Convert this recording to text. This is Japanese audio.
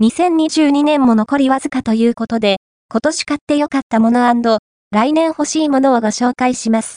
2022年も残りわずかということで、今年買って良かったもの来年欲しいものをご紹介します。